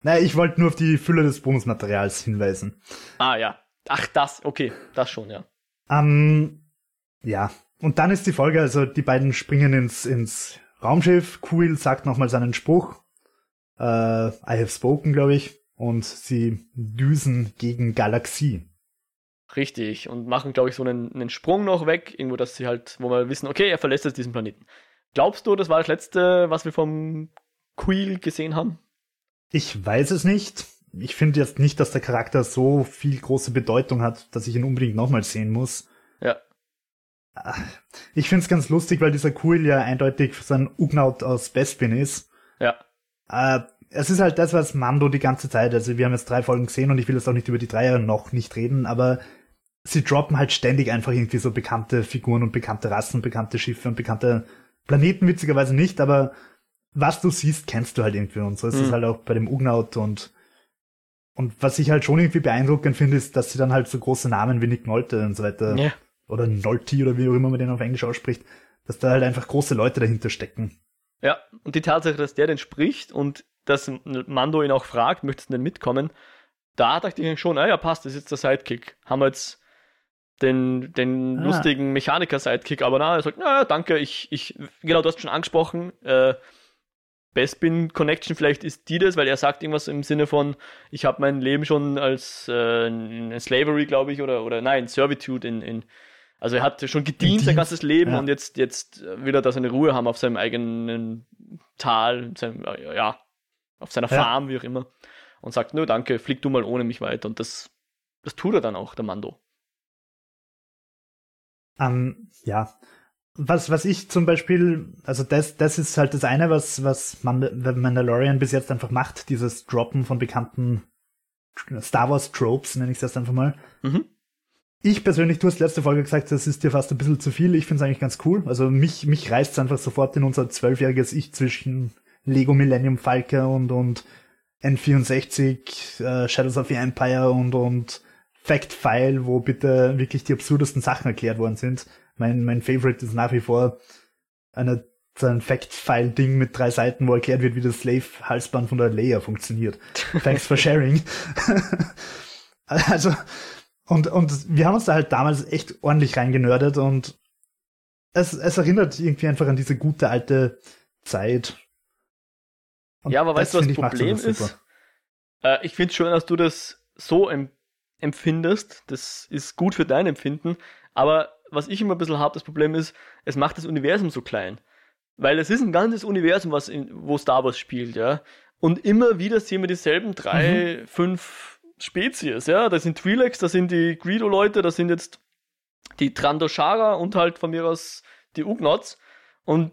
naja, ich wollte nur auf die Fülle des Bonusmaterials hinweisen. Ah ja. Ach, das, okay, das schon, ja. Ähm, ja. Und dann ist die Folge, also die beiden springen ins, ins Raumschiff. Kuil sagt nochmal seinen Spruch. Äh, I have spoken, glaube ich. Und sie düsen gegen Galaxie. Richtig, und machen, glaube ich, so einen, einen Sprung noch weg, irgendwo, dass sie halt, wo wir wissen, okay, er verlässt jetzt diesen Planeten. Glaubst du, das war das letzte, was wir vom Quill gesehen haben? Ich weiß es nicht. Ich finde jetzt nicht, dass der Charakter so viel große Bedeutung hat, dass ich ihn unbedingt nochmal sehen muss. Ja. Ich finde es ganz lustig, weil dieser Quill ja eindeutig so ein Ugnaut aus Bespin ist. Ja. Äh, es ist halt das, was Mando die ganze Zeit, also wir haben jetzt drei Folgen gesehen und ich will jetzt auch nicht über die drei noch nicht reden, aber sie droppen halt ständig einfach irgendwie so bekannte Figuren und bekannte Rassen, bekannte Schiffe und bekannte Planeten witzigerweise nicht, aber was du siehst, kennst du halt irgendwie und so ist es mhm. halt auch bei dem Ugnaut und und was ich halt schon irgendwie beeindruckend finde, ist, dass sie dann halt so große Namen wie Nick Nolte und so weiter ja. oder Nolte oder wie auch immer man den auf Englisch ausspricht, dass da halt einfach große Leute dahinter stecken. Ja, und die Tatsache, dass der den spricht und dass Mando ihn auch fragt, möchtest du denn mitkommen? Da dachte ich schon, ah ja, passt, das ist jetzt der Sidekick. Haben wir jetzt den, den ah. lustigen Mechaniker-Sidekick, aber na, er sagt, ja, danke, ich, ich, genau, du hast schon angesprochen, äh, Bespin Connection, vielleicht ist die das, weil er sagt irgendwas im Sinne von, ich habe mein Leben schon als äh, in Slavery, glaube ich, oder, oder nein, Servitude in, in also er hat schon gedient sein ganzes Leben ja. und jetzt, jetzt will er da seine Ruhe haben auf seinem eigenen Tal, seinem, ja, auf seiner Farm, ja. wie auch immer. Und sagt, nö, danke, flieg du mal ohne mich weiter. Und das, das tut er dann auch, der Mando. Ähm, ja. Was, was ich zum Beispiel, also das, das ist halt das eine, was, was Mandalorian bis jetzt einfach macht, dieses Droppen von bekannten Star Wars Tropes, nenne ich es erst einfach mal. Mhm. Ich persönlich, du hast letzte Folge gesagt, das ist dir fast ein bisschen zu viel. Ich finde es eigentlich ganz cool. Also mich, mich reißt es einfach sofort in unser zwölfjähriges Ich zwischen Lego Millennium Falke und, und N64, äh, Shadows of the Empire und, und Fact File, wo bitte wirklich die absurdesten Sachen erklärt worden sind. Mein, mein Favorite ist nach wie vor eine, so ein Fact File Ding mit drei Seiten, wo erklärt wird, wie das Slave Halsband von der Leia funktioniert. Thanks for sharing. also, und, und wir haben uns da halt damals echt ordentlich reingenördet und es, es erinnert irgendwie einfach an diese gute alte Zeit. Und ja, aber weißt du, was das Problem ist? Äh, ich finde es schön, dass du das so em empfindest. Das ist gut für dein Empfinden. Aber was ich immer ein bisschen habe, das Problem ist, es macht das Universum so klein. Weil es ist ein ganzes Universum, was in, wo Star Wars spielt, ja. Und immer wieder sehen wir dieselben drei, mhm. fünf Spezies, ja. Da sind Twi'leks, da sind die Greedo-Leute, da sind jetzt die Trandoshara und halt von mir aus die Ugnots. Und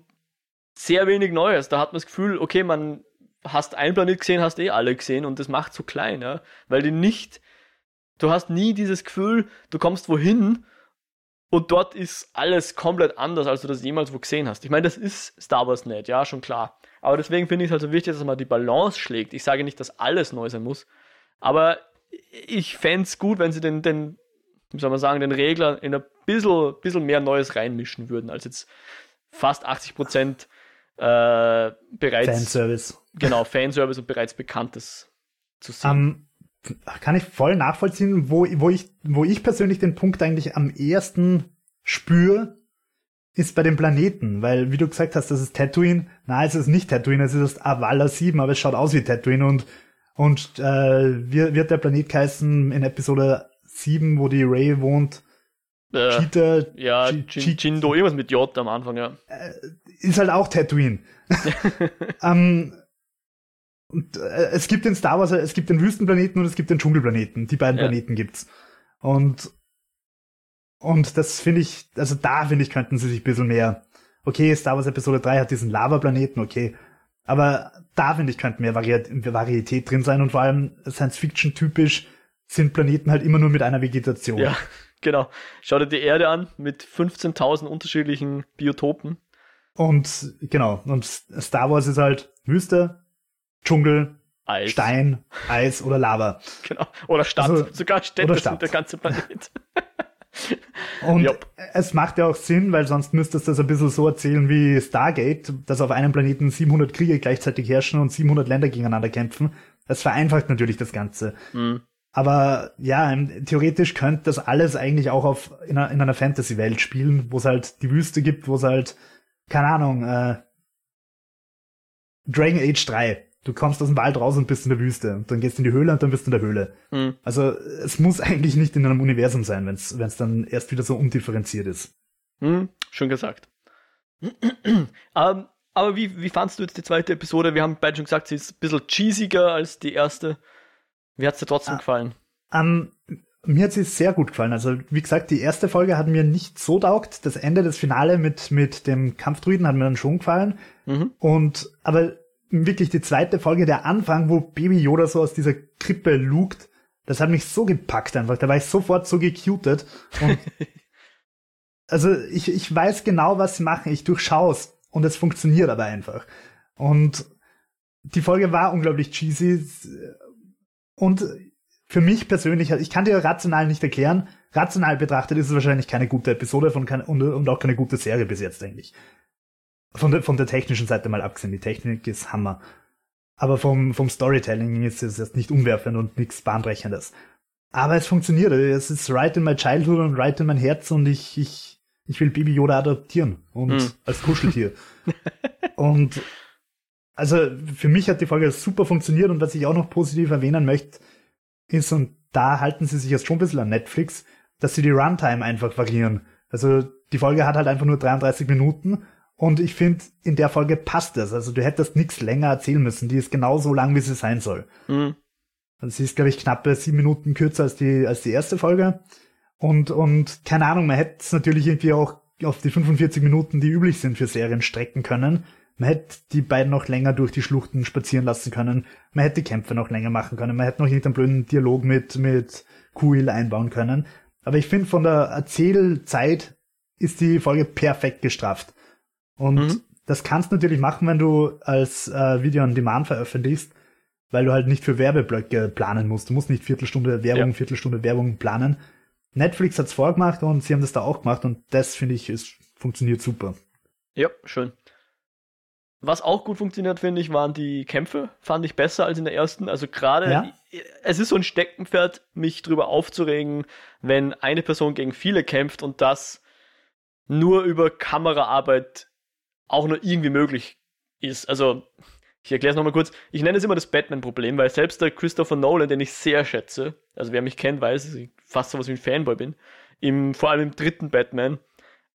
sehr wenig Neues. Da hat man das Gefühl, okay, man hast einen Planet gesehen, hast eh alle gesehen und das macht so klein, ja? weil die nicht, du hast nie dieses Gefühl, du kommst wohin Und dort ist alles komplett anders, als du das jemals wo gesehen hast. Ich meine, das ist Star Wars nicht, ja, schon klar. Aber deswegen finde ich es halt so wichtig, dass man die Balance schlägt. Ich sage nicht, dass alles neu sein muss, aber ich fände es gut, wenn sie den, den, wie soll man sagen, den Regler in ein bisschen, bisschen mehr Neues reinmischen würden, als jetzt fast 80 Prozent äh, bereits. Fanservice. Genau, Fanservice und bereits Bekanntes zu sehen. Um, kann ich voll nachvollziehen, wo, wo, ich, wo ich persönlich den Punkt eigentlich am ehesten spüre, ist bei den Planeten, weil, wie du gesagt hast, das ist Tatooine. Nein, es ist nicht Tatooine, es ist Avala 7, aber es schaut aus wie Tatooine und, und äh, wie wird der Planet heißen in Episode 7, wo die Ray wohnt? Äh, Cheetah, ja, Chi- Jin- Jindo, irgendwas mit J am Anfang, ja. ist halt auch Tatooine. ähm, und, äh, es gibt den Star Wars, es gibt den Wüstenplaneten und es gibt den Dschungelplaneten. Die beiden Ja. Planeten gibt's. Und und das finde ich, also da finde ich, könnten sie sich ein bisschen mehr. Okay, Star Wars Episode 3 hat diesen Lava-Planeten, okay. Aber da finde ich, könnte mehr Vari Varietät drin sein und vor allem Science-Fiction-typisch sind Planeten halt immer nur mit einer Vegetation. Ja, genau. Schau dir die Erde an mit 15.000 unterschiedlichen Biotopen. Und genau, und Star Wars ist halt Wüste, Dschungel, Eis. Stein, Eis oder Lava. Genau. Oder Stadt. Also, Sogar Städte sind der ganze Planet. Und Jupp. es macht ja auch Sinn, weil sonst müsstest du das ein bisschen so erzählen wie Stargate, dass auf einem Planeten 700 Kriege gleichzeitig herrschen und 700 Länder gegeneinander kämpfen. Das vereinfacht natürlich das Ganze. Hm. Aber ja, theoretisch könnte das alles eigentlich auch auf, in einer, in einer Fantasy-Welt spielen, wo es halt die Wüste gibt, wo es halt, keine Ahnung, äh, Dragon Age 3. Du kommst aus dem Wald raus und bist in der Wüste. Und dann gehst du in die Höhle und dann bist du in der Höhle. Hm. Also es muss eigentlich nicht in einem Universum sein, wenn es dann erst wieder so undifferenziert ist. Hm. Schon gesagt. ähm, aber wie, wie fandst du jetzt die zweite Episode? Wir haben beide schon gesagt, sie ist ein bisschen cheesiger als die erste. Wie hat's dir trotzdem Ah. gefallen? Ähm, mir hat sie sehr gut gefallen. Also wie gesagt, die erste Folge hat mir nicht so taugt. Das Ende des Finale mit, mit dem Kampfdruiden hat mir dann schon gefallen. Mhm. Und aber wirklich die zweite Folge, der Anfang, wo Baby Yoda so aus dieser Krippe lugt, das hat mich so gepackt einfach. Da war ich sofort so gecutet. Und also ich, ich weiß genau, was sie machen. Ich durchschaue es. Und es funktioniert aber einfach. Und die Folge war unglaublich cheesy. Und für mich persönlich, ich kann dir rational nicht erklären. Rational betrachtet ist es wahrscheinlich keine gute Episode von kein, und, und auch keine gute Serie bis jetzt eigentlich. Von der, von der technischen Seite mal abgesehen. Die Technik ist Hammer. Aber vom, vom Storytelling ist es jetzt nicht umwerfend und nichts Bahnbrechendes. Aber es funktioniert. Es ist right in my childhood und right in mein Herz und ich, ich, ich will Baby Yoda adoptieren und Hm. als Kuscheltier. und also für mich hat die Folge super funktioniert und was ich auch noch positiv erwähnen möchte, ist, und da halten sie sich jetzt schon ein bisschen an Netflix, dass sie die Runtime einfach variieren. Also die Folge hat halt einfach nur 33 Minuten und ich finde, in der Folge passt das. Also du hättest nichts länger erzählen müssen. Die ist genau so lang, wie sie sein soll. Hm. Also sie ist, glaube ich, knappe sieben Minuten kürzer als die, als die erste Folge. Und, und keine Ahnung, man hätte es natürlich irgendwie auch auf die 45 Minuten, die üblich sind für Serien, strecken können. Man hätte die beiden noch länger durch die Schluchten spazieren lassen können. Man hätte die Kämpfe noch länger machen können. Man hätte noch irgendeinen blöden Dialog mit, mit Kuil einbauen können. Aber ich finde, von der Erzählzeit ist die Folge perfekt gestrafft. Und Mhm. das kannst du natürlich machen, wenn du als äh, Video on Demand veröffentlichst, weil du halt nicht für Werbeblöcke planen musst. Du musst nicht Viertelstunde Werbung, Ja. Viertelstunde Werbung planen. Netflix hat's vorgemacht und sie haben das da auch gemacht und das finde ich, ist, funktioniert super. Ja, schön. Was auch gut funktioniert, finde ich, waren die Kämpfe. Fand ich besser als in der ersten. Also gerade, Ja. es ist so ein Steckenpferd, mich drüber aufzuregen, wenn eine Person gegen viele kämpft und das nur über Kameraarbeit auch nur irgendwie möglich ist. Also, ich erkläre es nochmal kurz. Ich nenne es immer das Batman-Problem, weil selbst der Christopher Nolan, den ich sehr schätze, also wer mich kennt, weiß, dass ich fast sowas wie ein Fanboy bin, im, vor allem im dritten Batman,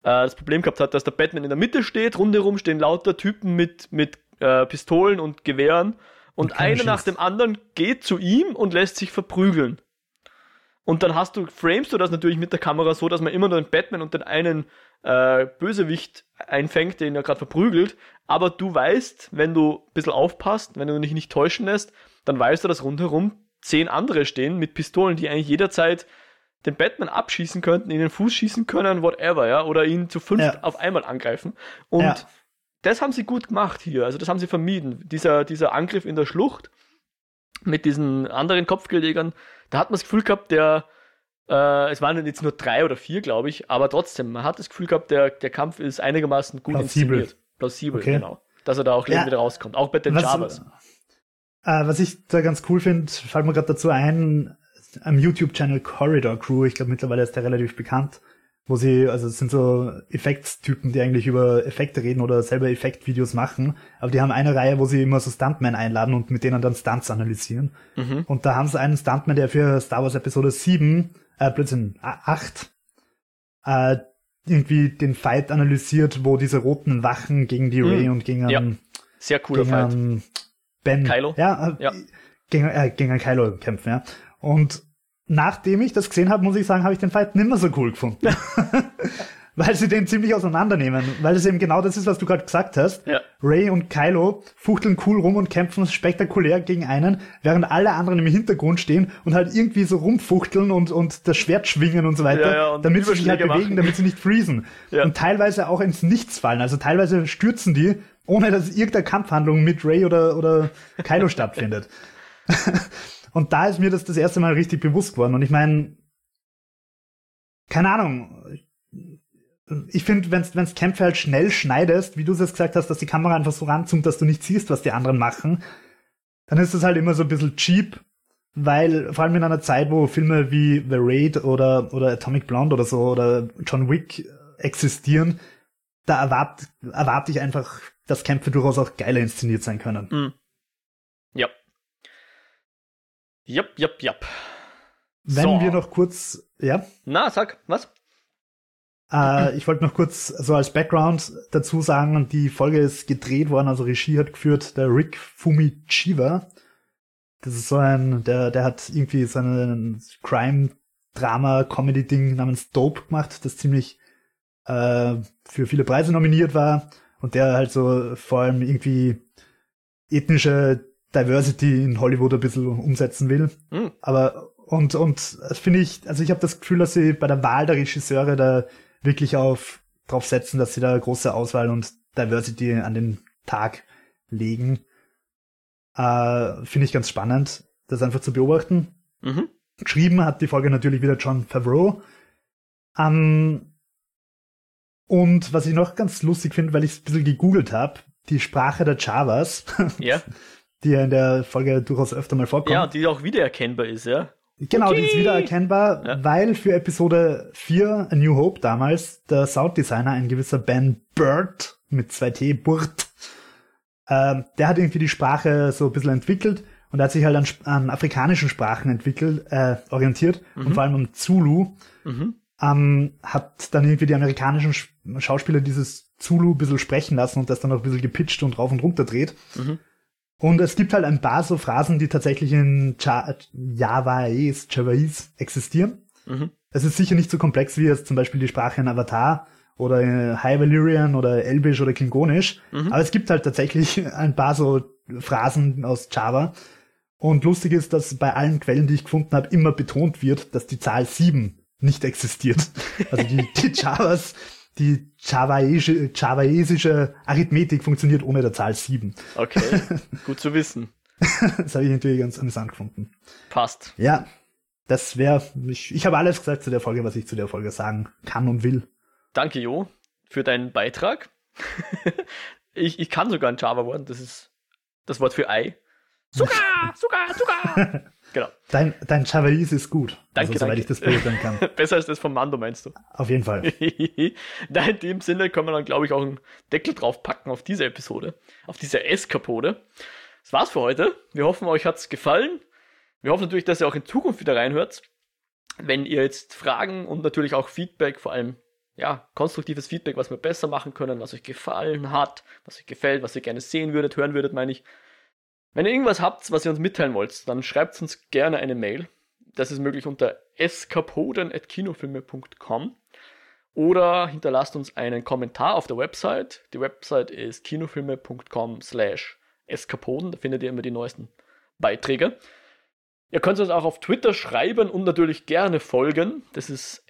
das Problem gehabt hat, dass der Batman in der Mitte steht, rundherum stehen lauter Typen mit, mit äh, Pistolen und Gewehren und, Und einer nach dem anderen geht zu ihm und lässt sich verprügeln. Und dann hast du, framest du das natürlich mit der Kamera so, dass man immer nur den Batman und den einen äh, Bösewicht einfängt, den er gerade verprügelt. Aber du weißt, wenn du ein bisschen aufpasst, wenn du dich nicht täuschen lässt, dann weißt du, dass rundherum zehn andere stehen mit Pistolen, die eigentlich jederzeit den Batman abschießen könnten, in den Fuß schießen können, whatever, ja, oder ihn zu fünf Ja. auf einmal angreifen. Und Ja. das haben sie gut gemacht hier, also das haben sie vermieden. Dieser, dieser Angriff in der Schlucht mit diesen anderen Kopfgeldjägern, da hat man das Gefühl gehabt, der, äh, es waren jetzt nur drei oder vier, glaube ich, aber trotzdem, man hat das Gefühl gehabt, der, der Kampf ist einigermaßen gut Plausibel. inszeniert. Plausibel, Okay. genau. Dass er da auch Ja. wieder rauskommt. Auch bei den Was, Javas. äh, was ich da ganz cool finde, fällt mir gerade dazu ein, am YouTube-Channel Corridor Crew, ich glaube mittlerweile ist der relativ bekannt, wo sie, also es sind so Effektstypen, die eigentlich über Effekte reden oder selber Effektvideos machen, aber die haben eine Reihe, wo sie immer so Stuntmen einladen und mit denen dann Stunts analysieren. Mhm. Und da haben sie einen Stuntman, der für Star Wars Episode 7, äh, Blödsinn, a- 8, äh, irgendwie den Fight analysiert, wo diese roten Wachen gegen die Mhm. Ray und gegen, Ja. Sehr cooler gegen Fight. ähm, Ben. Kylo? Ja, äh, Ja. Gegen, äh, gegen einen Kylo kämpfen, ja. Und nachdem ich das gesehen habe, muss ich sagen, habe ich den Fight nimmer so cool gefunden. weil sie den ziemlich auseinandernehmen. Weil es eben genau das ist, was du gerade gesagt hast. Ja. Ray und Kylo fuchteln cool rum und kämpfen spektakulär gegen einen, während alle anderen im Hintergrund stehen und halt irgendwie so rumfuchteln und, und das Schwert schwingen und so weiter, Ja, ja, und damit sie sich halt bewegen, machen. damit sie nicht freezen. Ja. Und teilweise auch ins Nichts fallen. Also teilweise stürzen die, ohne dass irgendeine Kampfhandlung mit Ray oder, oder Kylo stattfindet. und da ist mir das das erste Mal richtig bewusst geworden. Und ich meine, keine Ahnung. Ich finde, wenn du Kämpfe halt schnell schneidest, wie du es jetzt gesagt hast, dass die Kamera einfach so ranzoomt, dass du nicht siehst, was die anderen machen, dann ist das halt immer so ein bisschen cheap, weil vor allem in einer Zeit, wo Filme wie The Raid oder, oder Atomic Blonde oder so oder John Wick existieren, da erwarte erwart ich einfach, dass Kämpfe durchaus auch geiler inszeniert sein können. Mhm. Ja. Jap, jap, jap. Wenn So. wir noch kurz, ja, Na, sag, was? Äh, ich wollte noch kurz so als Background dazu sagen, die Folge ist gedreht worden, also Regie hat geführt der Rick Fumichiwa. Das ist so ein, der, der hat irgendwie so ein Crime-Drama-Comedy-Ding namens Dope gemacht, das ziemlich äh, für viele Preise nominiert war und der halt so vor allem irgendwie ethnische Diversity in Hollywood ein bisschen umsetzen will. Hm. Aber und und das finde ich, also ich habe das Gefühl, dass sie bei der Wahl der Regisseure da wirklich auf drauf setzen, dass sie da große Auswahl und Diversity an den Tag legen. Äh, finde ich ganz spannend, das einfach zu beobachten. Mhm. Geschrieben hat die Folge natürlich wieder John Favreau. Ähm, und was ich noch ganz lustig finde, weil ich es ein bisschen gegoogelt habe, die Sprache der Javas, Ja. die ja in der Folge durchaus öfter mal vorkommt. ja, die auch wiedererkennbar ist, ja. Genau, die ist Okay. wieder erkennbar, Ja. weil für Episode 4 A New Hope damals der Sounddesigner, ein gewisser Ben Bird mit 2T, Burt, ähm, der hat irgendwie die Sprache so ein bisschen entwickelt und hat sich halt an, an afrikanischen Sprachen entwickelt, äh, orientiert und vor allem an Zulu. Mhm. Ähm, hat dann irgendwie die amerikanischen Sch Schauspieler dieses Zulu ein bisschen sprechen lassen und das dann auch ein bisschen gepitcht und rauf und runter dreht. Mhm. Und es gibt halt ein paar so Phrasen, die tatsächlich in ja Javaese, Javaese existieren. Mhm. Es ist sicher nicht so komplex wie jetzt zum Beispiel die Sprache in Avatar oder in High Valyrian oder Elbisch oder Klingonisch. Mhm. Aber es gibt halt tatsächlich ein paar so Phrasen aus Java. Und lustig ist, dass bei allen Quellen, die ich gefunden habe, immer betont wird, dass die Zahl 7 nicht existiert. Also die, die Javas, die javaesische, javaesische Arithmetik funktioniert ohne der Zahl 7. Okay, gut zu wissen. Das habe ich natürlich ganz amüsant gefunden. Passt. Ja, das wäre, ich, ich habe alles gesagt zu der Folge, was ich zu der Folge sagen kann und will. Danke, Jo, für deinen Beitrag. ich, ich kann sogar ein Java-Wort, das ist das Wort für Ei. Zucker, Zucker, Zucker. Genau. Dein, dein Javaese ist gut. Danke, also, soweit danke. ich das beurteilen kann. Besser als das vom Mando, meinst du? Auf jeden Fall. Na, in dem Sinne können wir dann, glaube ich, auch einen Deckel drauf packen auf diese Episode, auf diese Eskapode. Das war's für heute. Wir hoffen, euch hat's gefallen. Wir hoffen natürlich, dass ihr auch in Zukunft wieder reinhört. Wenn ihr jetzt Fragen und natürlich auch Feedback, vor allem ja, konstruktives Feedback, was wir besser machen können, was euch gefallen hat, was euch gefällt, was ihr gerne sehen würdet, hören würdet, meine ich. Wenn ihr irgendwas habt, was ihr uns mitteilen wollt, dann schreibt uns gerne eine Mail. Das ist möglich unter eskapoden.kinofilme.com oder hinterlasst uns einen Kommentar auf der Website. Die Website ist kinofilme.com slash eskapoden, da findet ihr immer die neuesten Beiträge. Ihr könnt uns auch auf Twitter schreiben und natürlich gerne folgen. Das ist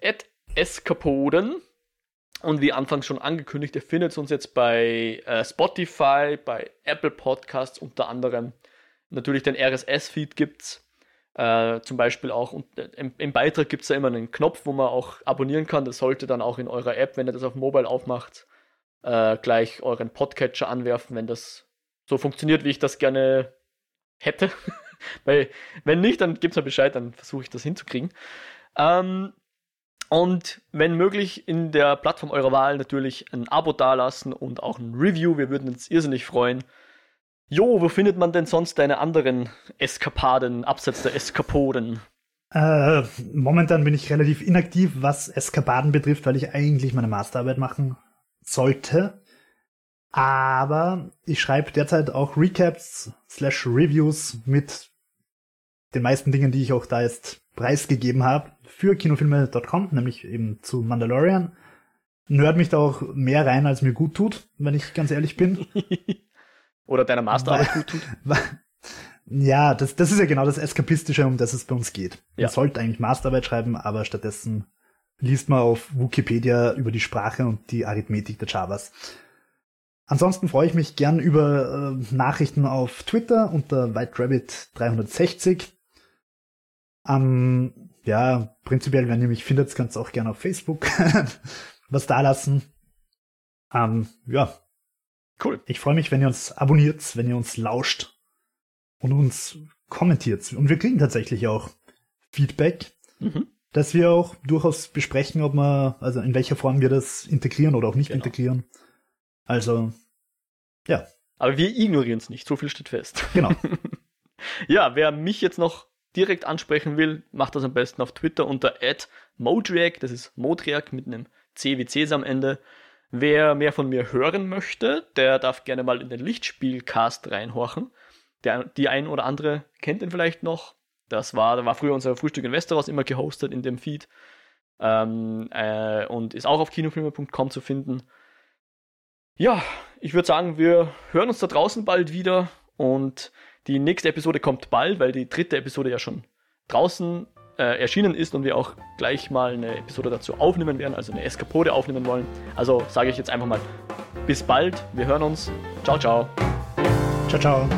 eskapoden. Und wie anfangs schon angekündigt, ihr findet uns jetzt bei äh, Spotify, bei Apple Podcasts unter anderem. Natürlich den RSS-Feed gibt's. Äh, zum Beispiel auch und, äh, im, im, Beitrag gibt es ja immer einen Knopf, wo man auch abonnieren kann. Das sollte dann auch in eurer App, wenn ihr das auf Mobile aufmacht, äh, gleich euren Podcatcher anwerfen, wenn das so funktioniert, wie ich das gerne hätte. Weil, wenn nicht, dann gebt mir Bescheid, dann versuche ich das hinzukriegen. Ähm, und wenn möglich, in der Plattform eurer Wahl natürlich ein Abo dalassen und auch ein Review. Wir würden uns irrsinnig freuen. Jo, wo findet man denn sonst deine anderen Eskapaden, abseits der Eskapoden? Äh, momentan bin ich relativ inaktiv, was Eskapaden betrifft, weil ich eigentlich meine Masterarbeit machen sollte. Aber ich schreibe derzeit auch Recaps slash Reviews mit den meisten Dingen, die ich auch da jetzt preisgegeben habe, für kinofilme.com, nämlich eben zu Mandalorian. Nerd mich da auch mehr rein, als mir gut tut, wenn ich ganz ehrlich bin. Oder deiner Masterarbeit gut tut. Ja, das, das ist ja genau das Eskapistische, um das es bei uns geht. Ja. Man sollte eigentlich Masterarbeit schreiben, aber stattdessen liest man auf Wikipedia über die Sprache und die Arithmetik der Javas. Ansonsten freue ich mich gern über äh, Nachrichten auf Twitter unter WhiteRabbit360. Ähm, ja, prinzipiell, wenn ihr mich findet, könnt ihr auch gerne auf Facebook was da lassen. Ähm, ja. Cool. Ich freue mich, wenn ihr uns abonniert, wenn ihr uns lauscht und uns kommentiert. Und wir kriegen tatsächlich auch Feedback, mhm. dass wir auch durchaus besprechen, ob wir, also in welcher Form wir das integrieren oder auch nicht genau. integrieren. Also, ja. Aber wir ignorieren es nicht, so viel steht fest. Genau. ja, wer mich jetzt noch direkt ansprechen will, macht das am besten auf Twitter unter @modriac, das ist Modriac mit einem C wie Cs am Ende. Wer mehr von mir hören möchte, der darf gerne mal in den Lichtspielcast reinhorchen. Der, die ein oder andere kennt ihn vielleicht noch. Das war, da war früher unser Frühstück in Westeros immer gehostet in dem Feed. Ähm, äh, und ist auch auf kinofilme.com zu finden. Ja, ich würde sagen, wir hören uns da draußen bald wieder und die nächste Episode kommt bald, weil die dritte Episode ja schon draußen äh, erschienen ist und wir auch gleich mal eine Episode dazu aufnehmen werden, also eine Eskapode aufnehmen wollen. Also sage ich jetzt einfach mal bis bald, wir hören uns. Ciao, ciao. Ciao, ciao.